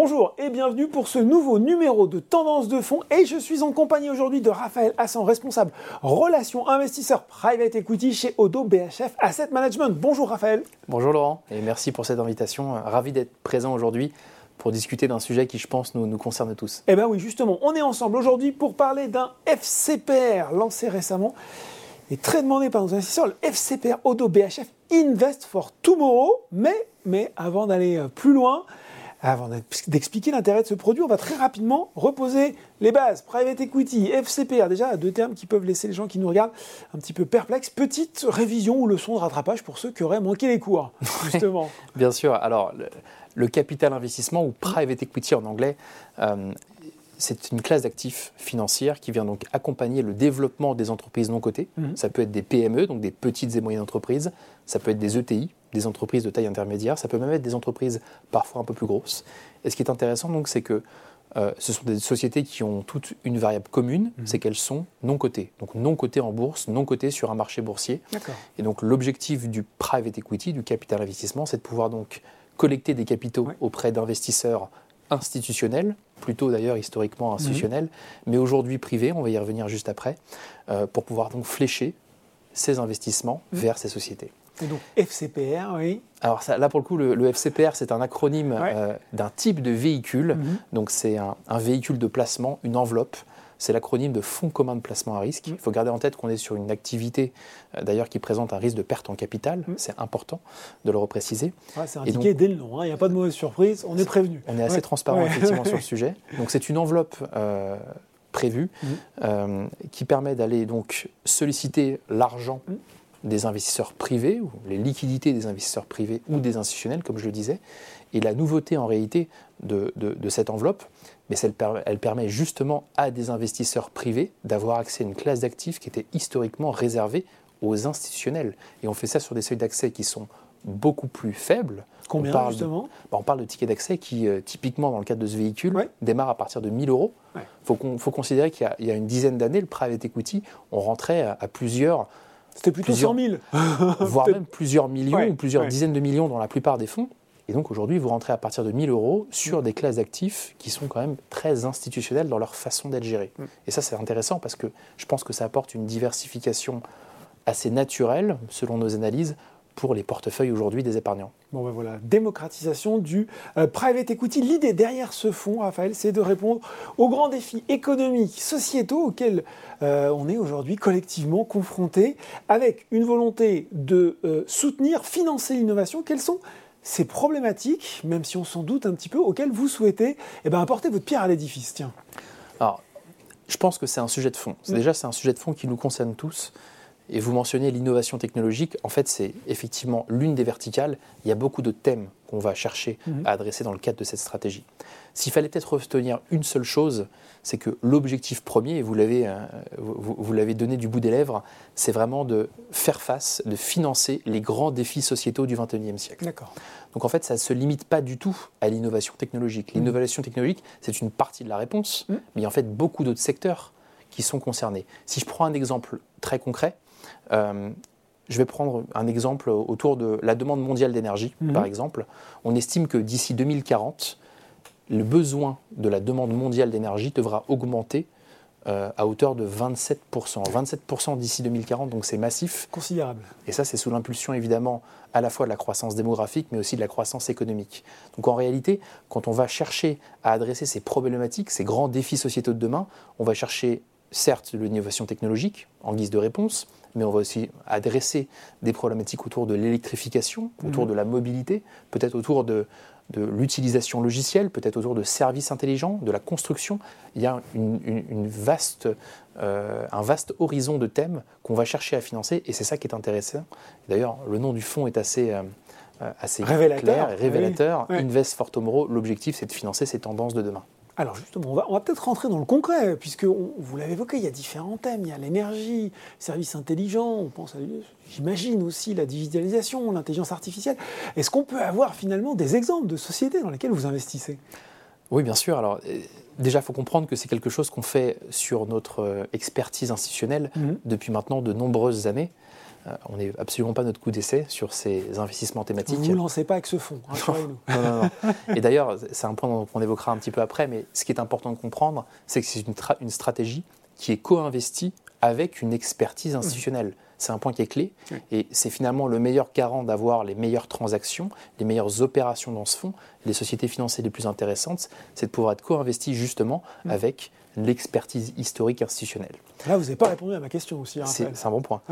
Bonjour et bienvenue pour ce nouveau numéro de Tendance de fonds et je suis en compagnie aujourd'hui de Raphaël Hassan, responsable relations investisseurs private equity chez Odo BHF Asset Management. Bonjour Raphaël. Bonjour Laurent et merci pour cette invitation. Ravi d'être présent aujourd'hui pour discuter d'un sujet qui, je pense, nous, nous concerne tous. Eh bien oui, justement, on est ensemble aujourd'hui pour parler d'un FCPR lancé récemment et très demandé par nos investisseurs, le FCPR Odo BHF Invest for Tomorrow. Mais, mais avant d'aller euh, plus loin, avant d'expliquer l'intérêt de ce produit, on va très rapidement reposer les bases. Private Equity, FCPR, déjà deux termes qui peuvent laisser les gens qui nous regardent un petit peu perplexes. Petite révision ou leçon de rattrapage pour ceux qui auraient manqué les cours, justement. Bien sûr. Alors, le, capital investissement ou Private Equity en anglais, euh, c'est une classe d'actifs financières qui vient donc accompagner le développement des entreprises non cotées. Mhm. Ça peut être des PME, donc des petites et moyennes entreprises. Ça peut être des ETI, des entreprises de taille intermédiaire. Ça peut même être des entreprises parfois un peu plus grosses. Et ce qui est intéressant, donc, c'est que euh, ce sont des sociétés qui ont toutes une variable commune, mhm. c'est qu'elles sont non cotées. Donc non cotées en bourse, non cotées sur un marché boursier. Et donc l'objectif du private equity, du capital investissement, c'est de pouvoir donc collecter des capitaux auprès d'investisseurs institutionnel, plutôt d'ailleurs historiquement mhm. mais aujourd'hui privé, on va y revenir juste après, euh, pour pouvoir donc flécher ces investissements mhm. vers ces sociétés. Et donc FCPR, oui. Alors là pour le coup, le, FCPR c'est un acronyme euh, d'un type de véhicule, mhm. donc c'est un, véhicule de placement, une enveloppe c'est l'acronyme de Fonds commun de placement à risque. Mm. Il faut garder en tête qu'on est sur une activité euh, d'ailleurs qui présente un risque de perte en capital. Mm. C'est important de le repréciser. c'est indiqué dès le nom, hein. il n'y a pas de mauvaise surprise, on est prévenu. On est assez transparent effectivement sur le sujet. Donc c'est une enveloppe euh, prévue qui permet d'aller donc solliciter l'argent des investisseurs privés, ou les liquidités des investisseurs privés ou des institutionnels, comme je le disais. Et la nouveauté en réalité de, cette enveloppe, mais elle permet justement à des investisseurs privés d'avoir accès à une classe d'actifs qui était historiquement réservée aux institutionnels. Et on fait ça sur des seuils d'accès qui sont beaucoup plus faibles. Combien on parle justement? De, bah, On parle de tickets d'accès qui, euh, typiquement dans le cadre de ce véhicule, démarrent à partir de 1000 euros. Il faut, considérer qu'il y, a une dizaine d'années, le private equity, on rentrait à, plusieurs... C'était plutôt plusieurs, 100 000 Voire même plusieurs millions ou plusieurs dizaines de millions dans la plupart des fonds. Et donc aujourd'hui, vous rentrez à partir de 1000 euros sur des classes d'actifs qui sont quand même très institutionnelles dans leur façon d'être gérées. Mm. Et ça, c'est intéressant parce que je pense que ça apporte une diversification assez naturelle, selon nos analyses, pour les portefeuilles aujourd'hui des épargnants. Bon ben voilà, démocratisation du euh, private equity. L'idée derrière ce fonds, Raphaël, c'est de répondre aux grands défis économiques, sociétaux auxquels euh, on est aujourd'hui collectivement confrontés, avec une volonté de euh, soutenir, financer l'innovation. Quels sont ces problématiques, même si on s'en doute un petit peu, auxquelles vous souhaitez eh ben, apporter votre pierre à l'édifice? Tiens. Alors, je pense que c'est un sujet de fond. Déjà, c'est un sujet de fond qui nous concerne tous. Et vous mentionnez l'innovation technologique. En fait, c'est effectivement l'une des verticales. Il y a beaucoup de thèmes qu'on va chercher mm-hmm. à adresser dans le cadre de cette stratégie. S'il fallait peut-être retenir une seule chose, c'est que l'objectif premier, et vous l'avez, euh, vous, l'avez donné du bout des lèvres, c'est vraiment de faire face, de financer les grands défis sociétaux du XXIe siècle. D'accord. Donc en fait, ça ne se limite pas du tout à l'innovation technologique. Mmh. L'innovation technologique, c'est une partie de la réponse, mmh. mais il y a en fait beaucoup d'autres secteurs qui sont concernés. Si je prends un exemple très concret, je vais prendre un exemple autour de la demande mondiale d'énergie, mmh. par exemple. On estime que d'ici 2040, le besoin de la demande mondiale d'énergie devra augmenter euh, à hauteur de 27%. 27% d'ici 2040, donc c'est massif. Considérable. Et ça, c'est sous l'impulsion évidemment à la fois de la croissance démographique, mais aussi de la croissance économique. Donc en réalité, quand on va chercher à adresser ces problématiques, ces grands défis sociétaux de demain, on va chercher certes l'innovation technologique en guise de réponse, mais on va aussi adresser des problématiques autour de l'électrification, autour mmh. de la mobilité, peut-être autour de, de l'utilisation logicielle, peut-être autour de services intelligents, de la construction. Il y a une, vaste, euh, un vaste horizon de thèmes qu'on va chercher à financer et c'est ça qui est intéressant. D'ailleurs, le nom du fonds est assez, euh, assez révélateur, clair révélateur. Invest for Tomorrow, l'objectif c'est de financer ces tendances de demain. Alors justement, on va, peut-être rentrer dans le concret, puisque vous l'avez évoqué, il y a différents thèmes. Il y a l'énergie, services intelligents, on pense j'imagine aussi la digitalisation, l'intelligence artificielle. Est-ce qu'on peut avoir finalement des exemples de sociétés dans lesquelles vous investissez? Oui, bien sûr. Alors euh, déjà, il faut comprendre que c'est quelque chose qu'on fait sur notre euh, expertise institutionnelle mhm. depuis maintenant de nombreuses années. On n'est absolument pas notre coup d'essai sur ces investissements thématiques. Vous ne lancez pas avec ce fonds, non, non, non. Et d'ailleurs, c'est un point qu'on évoquera un petit peu après, mais ce qui est important de comprendre, c'est que c'est une, une stratégie qui est co-investie avec une expertise institutionnelle. C'est un point qui est clé et c'est finalement le meilleur garant d'avoir les meilleures transactions, les meilleures opérations dans ce fonds. Les sociétés financières les plus intéressantes, c'est de pouvoir être co-investi justement mm. avec l'expertise historique institutionnelle. Là, vous n'avez pas répondu à ma question aussi. Hein, c'est un bon point.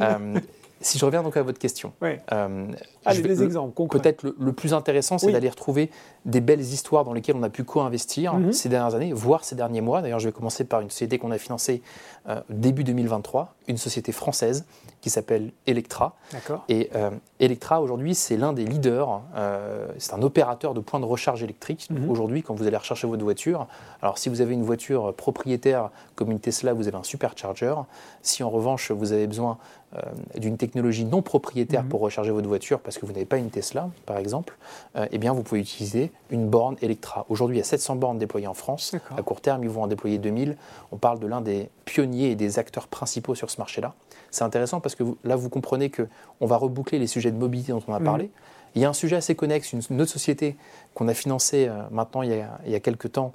Euh, si je reviens donc à votre question, euh, Allez, des exemples concrets. Peut-être le, plus intéressant, c'est d'aller retrouver des belles histoires dans lesquelles on a pu co-investir mhm. ces dernières années, voire ces derniers mois. D'ailleurs, je vais commencer par une société qu'on a financée euh, début 2023, une société française qui s'appelle Electra. Et euh, Electra, aujourd'hui, c'est l'un des leaders. Euh, c'est un opérateur de points de recharge électrique. Mhm. Aujourd'hui, quand vous allez rechercher votre voiture, alors si vous avez une voiture propriétaire comme une Tesla, vous avez un supercharger. Si en revanche, vous avez besoin d'une technologie non propriétaire mhm. pour recharger votre voiture, parce que vous n'avez pas une Tesla, par exemple, eh bien, vous pouvez utiliser une borne Electra. Aujourd'hui, il y a 700 bornes déployées en France. À court terme, ils vont en déployer 2000. On parle de l'un des pionniers et des acteurs principaux sur ce marché-là. C'est intéressant parce que là, vous comprenez qu'on va reboucler les sujets de mobilité dont on a mhm. parlé. Il y a un sujet assez connexe, une, autre société qu'on a financée euh, maintenant il y a, il y a quelques temps,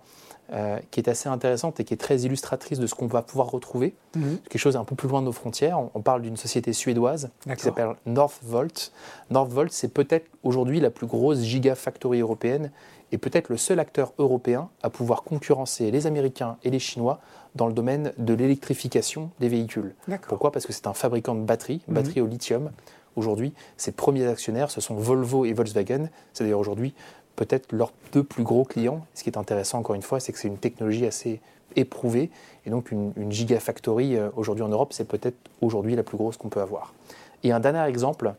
euh, qui est assez intéressante et qui est très illustratrice de ce qu'on va pouvoir retrouver. Mhm. Quelque chose un peu plus loin de nos frontières. On, parle d'une société suédoise qui s'appelle Northvolt. Northvolt, c'est peut-être aujourd'hui la plus grosse gigafactory européenne et peut-être le seul acteur européen à pouvoir concurrencer les Américains et les Chinois dans le domaine de l'électrification des véhicules. Pourquoi? Parce que c'est un fabricant de batteries, mhm. batteries au lithium. Aujourd'hui, ses premiers actionnaires, ce sont Volvo et Volkswagen. C'est d'ailleurs aujourd'hui peut-être leurs deux plus gros clients. Ce qui est intéressant, encore une fois, c'est que c'est une technologie assez éprouvée. Et donc, une, gigafactory euh, aujourd'hui en Europe, c'est peut-être aujourd'hui la plus grosse qu'on peut avoir. Et un dernier exemple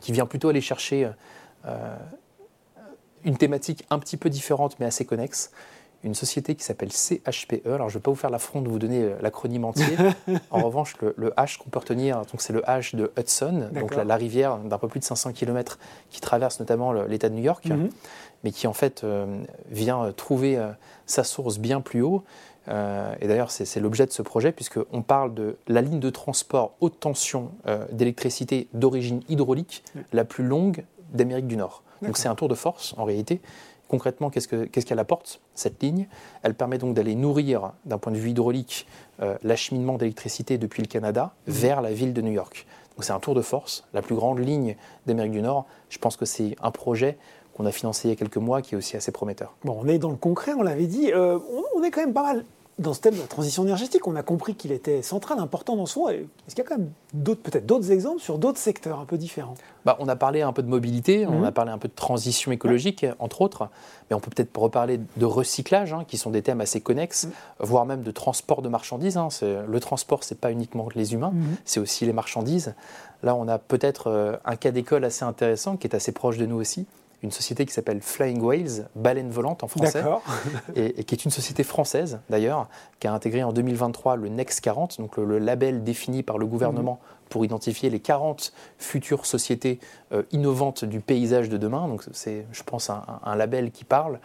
qui vient plutôt aller chercher euh, une thématique un petit peu différente, mais assez connexe. Une société qui s'appelle CHPE. Alors, je ne vais pas vous faire l'affront de vous donner euh, l'acronyme entier. en revanche, le, H qu'on peut retenir, c'est le H de Hudson, donc la, rivière d'un peu plus de 500 km qui traverse notamment l'État de New York, mhm. mais qui en fait euh, vient trouver euh, sa source bien plus haut. et d'ailleurs, c'est l'objet de ce projet, puisqu'on parle de la ligne de transport haute tension d'électricité d'origine hydraulique la plus longue d'Amérique du Nord. Donc c'est un tour de force en réalité. Concrètement, qu'est-ce qu'elle apporte, cette ligne? Elle permet donc d'aller nourrir, d'un point de vue hydraulique, euh, l'acheminement d'électricité depuis le Canada mmh. vers la ville de New York. Donc c'est un tour de force, la plus grande ligne d'Amérique du Nord. Je pense que c'est un projet qu'on a financé il y a quelques mois qui est aussi assez prometteur. Bon, on est dans le concret, on l'avait dit. Euh, on est quand même pas mal dans ce thème de la transition énergétique, on a compris qu'il était central, important dans son. Est-ce qu'il y a quand même d'autres, peut-être d'autres exemples sur d'autres secteurs un peu différents? Bah, On a parlé un peu de mobilité, on mhm. a parlé un peu de transition écologique, entre autres, mais on peut peut-être reparler de recyclage, hein, qui sont des thèmes assez connexes, mhm. voire même de transport de marchandises. Hein. Le transport, c'est pas uniquement les humains, mhm. c'est aussi les marchandises. Là, on a peut-être euh, un cas d'école assez intéressant qui est assez proche de nous aussi une société qui s'appelle Flying Whales, baleine volante en français, et, qui est une société française d'ailleurs, qui a intégré en 2023 le Next 40, donc le, label défini par le gouvernement mhm. pour identifier les 40 futures sociétés euh, innovantes du paysage de demain. Donc c'est, je pense, un, un, label qui parle.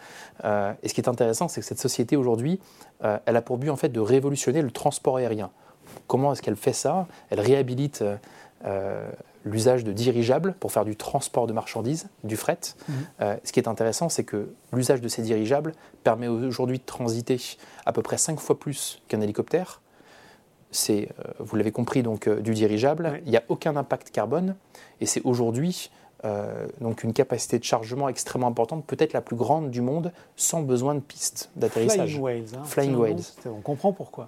Euh, et ce qui est intéressant, c'est que cette société aujourd'hui, euh, elle a pour but en fait de révolutionner le transport aérien. Comment est-ce qu'elle fait ça? Elle réhabilite l'usage de dirigeables pour faire du transport de marchandises, du fret. Mhm. Euh, ce qui est intéressant, c'est que l'usage de ces dirigeables permet aujourd'hui de transiter à peu près 5 fois plus qu'un hélicoptère. C'est, euh, vous l'avez compris, donc euh, du dirigeable. Il n'y a aucun impact carbone et c'est aujourd'hui donc une capacité de chargement extrêmement importante, peut-être la plus grande du monde, sans besoin de pistes d'atterrissage. Flying Whales. Hein, Flying Whales. On comprend pourquoi.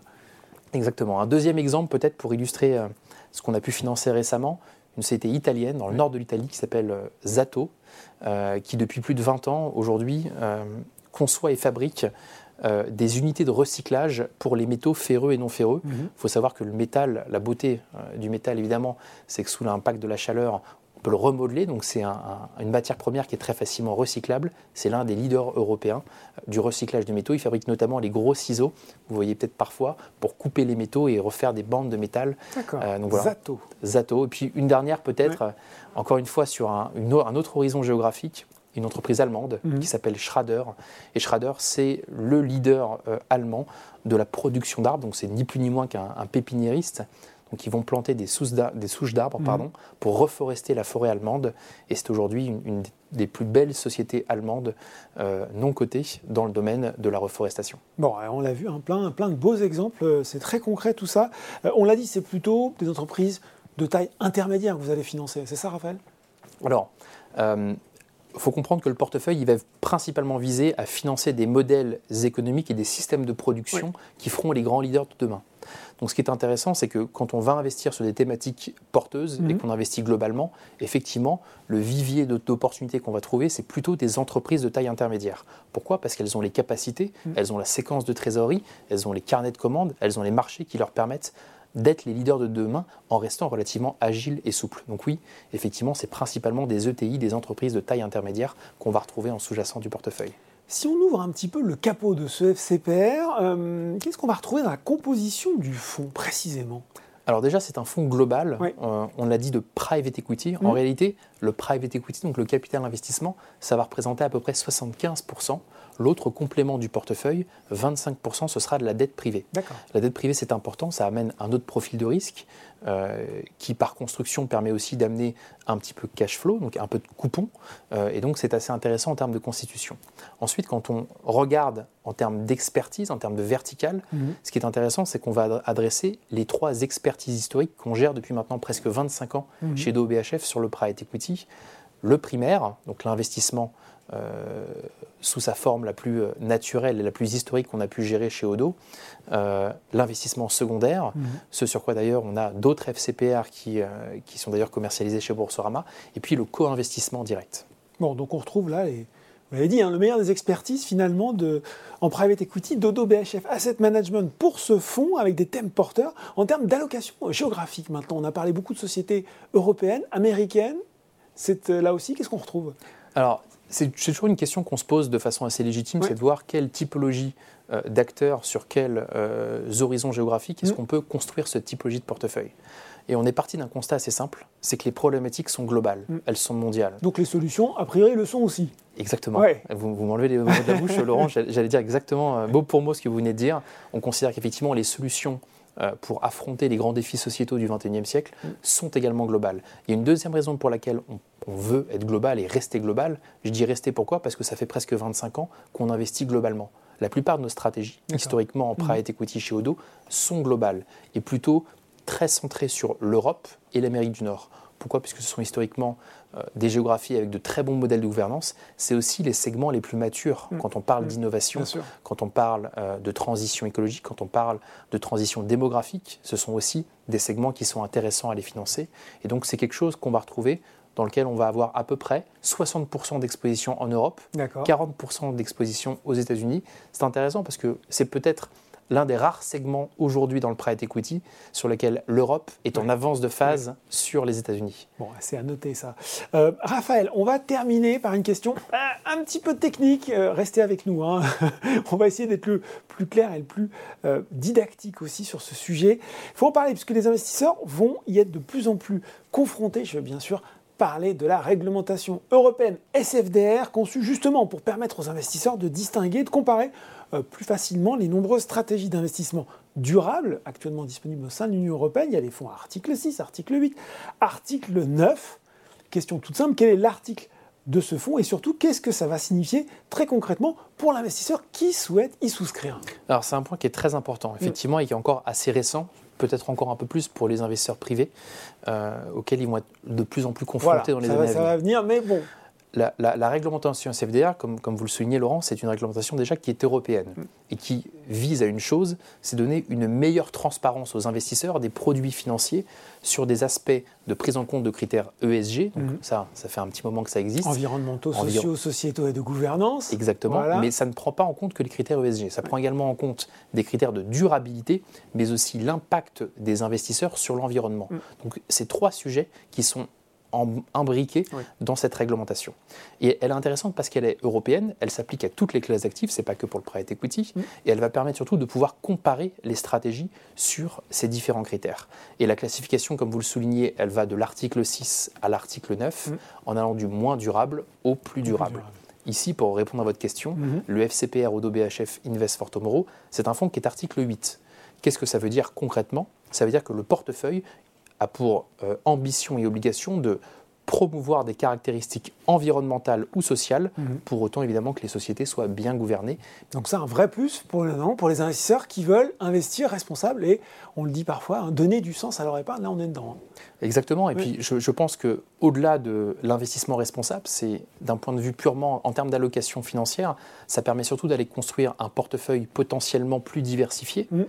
Exactement. Un deuxième exemple, peut-être pour illustrer ce qu'on a pu financer récemment, une société italienne dans le nord de l'Italie qui s'appelle euh, Zato, euh, qui depuis plus de 20 ans aujourd'hui euh, conçoit et fabrique des unités de recyclage pour les métaux ferreux et non ferreux. Il mhm. faut savoir que le métal, la beauté du métal évidemment, c'est que sous l'impact de la chaleur, on peut le remodeler, donc c'est une matière première qui est très facilement recyclable. C'est l'un des leaders européens euh, du recyclage de métaux. Il fabrique notamment les gros ciseaux, vous voyez peut-être parfois, pour couper les métaux et refaire des bandes de métal. D'accord. Euh, Zato. Zato. Et puis une dernière peut-être, euh, encore une fois sur un, autre horizon géographique, une entreprise allemande mhm. qui s'appelle Schrader. Et Schrader, c'est le leader allemand de la production d'arbres, donc c'est ni plus ni moins qu'un pépiniériste. Donc ils vont planter des souches d'arbres Mhm. pour reforester la forêt allemande. Et c'est aujourd'hui une, une des plus belles sociétés allemandes euh, non cotées dans le domaine de la reforestation. Bon, on l'a vu, hein, plein, plein de beaux exemples, euh, c'est très concret tout ça. Euh, on l'a dit, c'est plutôt des entreprises de taille intermédiaire que vous allez financer, c'est ça Raphaël? Alors, il faut comprendre que le portefeuille il va principalement viser à financer des modèles économiques et des systèmes de production qui feront les grands leaders de demain. Donc ce qui est intéressant, c'est que quand on va investir sur des thématiques porteuses et Mhm. qu'on investit globalement, effectivement, le vivier d'opportunités qu'on va trouver, c'est plutôt des entreprises de taille intermédiaire. Pourquoi? Parce qu'elles ont les capacités, Mhm. elles ont la séquence de trésorerie, elles ont les carnets de commandes, elles ont les marchés qui leur permettent d'être les leaders de demain en restant relativement agiles et souples. Donc oui, effectivement, c'est principalement des ETI, des entreprises de taille intermédiaire qu'on va retrouver en sous-jacent du portefeuille. Si on ouvre un petit peu le capot de ce FCPR, euh, qu'est-ce qu'on va retrouver dans la composition du fonds précisément? Alors déjà, c'est un fonds global, Oui. euh, on l'a dit, de private equity. Mhm. En réalité, le private equity, donc le capital investissement, ça va représenter à peu près 75%. L'autre complément du portefeuille, 25%, ce sera de la dette privée. La dette privée, c'est important, ça amène un autre profil de risque euh, qui, par construction, permet aussi d'amener un petit peu de cash flow, donc un peu de coupon, euh, et donc c'est assez intéressant en termes de constitution. Ensuite, quand on regarde en termes d'expertise, en termes de vertical, Mhm. ce qui est intéressant, c'est qu'on va adresser les trois expertises historiques qu'on gère depuis maintenant presque 25 ans Mhm. chez DOBHF sur le private equity. Le primaire, donc l'investissement euh, sous sa forme la plus euh, naturelle et la plus historique qu'on a pu gérer chez Odo. Euh, L'investissement secondaire, Mhm. ce sur quoi d'ailleurs on a d'autres FCPR qui, euh, qui sont d'ailleurs commercialisés chez Boursorama. Et puis le co-investissement direct. Bon, donc on retrouve là, les, vous l'avez dit, hein, le meilleur des expertises finalement de, en private equity, Dodo BHF Asset Management pour ce fonds avec des thèmes porteurs. En termes d'allocation géographique maintenant, on a parlé beaucoup de sociétés européennes, américaines. C'est euh, là aussi, qu'est-ce qu'on retrouve? Alors, c'est toujours une question qu'on se pose de façon assez légitime, c'est de voir quelle typologie euh, d'acteurs sur quels euh, horizons géographiques est-ce Mm. qu'on peut construire cette typologie de portefeuille? Et on est parti d'un constat assez simple, c'est que les problématiques sont globales, Mm. elles sont mondiales. Donc les solutions, a priori, le sont aussi. Exactement. Ouais. Vous, vous m'enlevez les mots de la bouche, Laurent. J'allais dire exactement, euh, mot pour mot, ce que vous venez de dire. On considère qu'effectivement, les solutions pour affronter les grands défis sociétaux du XXIe siècle Mm. sont également globales. Il y a une deuxième raison pour laquelle on, on veut être global et rester global. Je dis rester pourquoi? Parce que ça fait presque 25 ans qu'on investit globalement. La plupart de nos stratégies, historiquement en private equity chez Odo, sont globales et plutôt très centrées sur l'Europe et l'Amérique du Nord. Pourquoi? Puisque ce sont historiquement euh, des géographies avec de très bons modèles de gouvernance. C'est aussi les segments les plus matures Mm. quand on parle Mm. d'innovation, quand on parle euh, de transition écologique, quand on parle de transition démographique. Ce sont aussi des segments qui sont intéressants à les financer. Et donc c'est quelque chose qu'on va retrouver dans lequel on va avoir à peu près 60% d'exposition en Europe, D'accord. 40% d'exposition aux États-Unis. C'est intéressant parce que c'est peut-être l'un des rares segments aujourd'hui dans le private equity sur lequel l'Europe est en Ouais. avance de phase sur les États-Unis. Bon, c'est à noter ça. Euh, Raphaël, on va terminer par une question euh, un petit peu technique. Euh, restez avec nous. hein. on va essayer d'être le plus clair et le plus euh, didactique aussi sur ce sujet. Il faut en parler puisque les investisseurs vont y être de plus en plus confrontés. Je veux bien sûr parler de la réglementation européenne SFDR conçue justement pour permettre aux investisseurs de distinguer, de comparer euh, plus facilement les nombreuses stratégies d'investissement durables actuellement disponibles au sein de l'Union européenne. Il y a les fonds article 6, article 8, article 9. Question toute simple, quel est l'article de ce fonds et surtout qu'est-ce que ça va signifier très concrètement pour l'investisseur qui souhaite y souscrire? Alors c'est un point qui est très important, effectivement, et qui est encore assez récent, peut-être encore un peu plus pour les investisseurs privés, euh, auxquels ils vont être de plus en plus confrontés dans les ça, années va, à ça venir. va venir, mais bon, La, la- la réglementation SFDR, comme, comme vous le soulignez Laurent, c'est une réglementation déjà qui est européenne Mm. et qui vise à une chose, c'est donner une meilleure transparence aux investisseurs des produits financiers sur des aspects de prise en compte de critères ESG. Donc Mm. ça, ça fait un petit moment que ça existe. environnementaux, Environ- sociaux, sociétaux et de gouvernance. Exactement, Voilà. mais ça ne prend pas en compte que les critères ESG. Ça prend également en compte des critères de durabilité, mais aussi l'impact des investisseurs sur l'environnement. Mm. Donc, c'est trois sujets qui sont Oui. dans cette réglementation. Et elle est intéressante parce qu'elle est européenne, elle s'applique à toutes les classes d'actifs, c'est pas que pour le private equity, et elle va permettre surtout de pouvoir comparer les stratégies sur ces différents critères. Et la classification, comme vous le soulignez, elle va de l'article 6 à l'article 9, Mm. en allant du moins durable au plus durable. Ici, pour répondre à votre question, Mhm. le FCPR Odo BHF Invest for Tomorrow, c'est un fonds qui est article 8. Qu'est-ce que ça veut dire concrètement? Ça veut dire que le portefeuille a pour euh, ambition et obligation de promouvoir des caractéristiques environnementales ou sociales, mhm. pour autant évidemment que les sociétés soient bien gouvernées. Donc c'est un vrai plus pour, pour les investisseurs qui veulent investir responsable et, on le dit parfois, hein, donner du sens à leur épargne, là on est dedans. Hein. Exactement, et puis je, je, pense qu'au-delà de l'investissement responsable, c'est d'un point de vue purement en termes d'allocation financière, ça permet surtout d'aller construire un portefeuille potentiellement plus diversifié. Mhm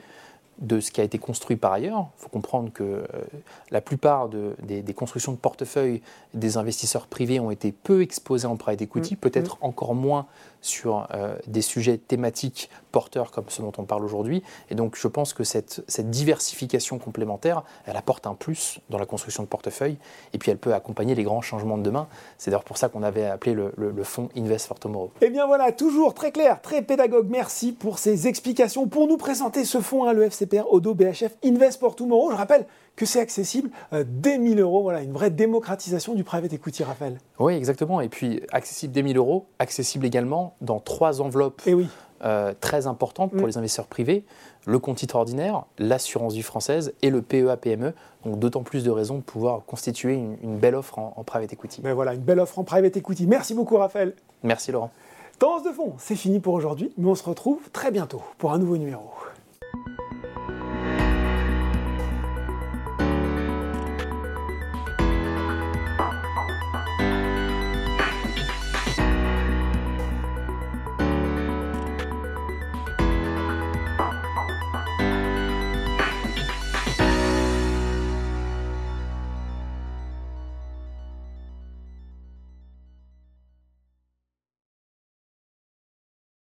de ce qui a été construit par ailleurs. Il faut comprendre que euh, la plupart des, constructions de portefeuille des investisseurs privés ont été peu exposés en private equity, mmh. peut-être mmh. encore moins sur euh, des sujets thématiques porteurs comme ceux dont on parle aujourd'hui. Et donc je pense que cette, diversification complémentaire, elle apporte un plus dans la construction de portefeuille et puis elle peut accompagner les grands changements de demain. C'est d'ailleurs pour ça qu'on avait appelé le, fonds Invest for Tomorrow. Eh bien voilà, toujours très clair, très pédagogue. Merci pour ces explications. Pour nous présenter ce fonds, hein, le FCPR Odo BHF Invest for Tomorrow, je rappelle que c'est accessible euh, dès 1000 euros. Voilà, une vraie démocratisation du private equity, Raphaël. Oui, exactement. Et puis, accessible dès 1000 euros, accessible également dans trois enveloppes Et eh oui. Euh, très importantes pour mm. les investisseurs privés le compte titre ordinaire, l'assurance vie française et le PEA-PME. E. Donc d'autant plus de raisons de pouvoir constituer une, belle offre en, private equity. Mais ben voilà, une belle offre en private equity. Merci beaucoup, Raphaël. Merci, Laurent. Tendance de fond, c'est fini pour aujourd'hui, mais on se retrouve très bientôt pour un nouveau numéro.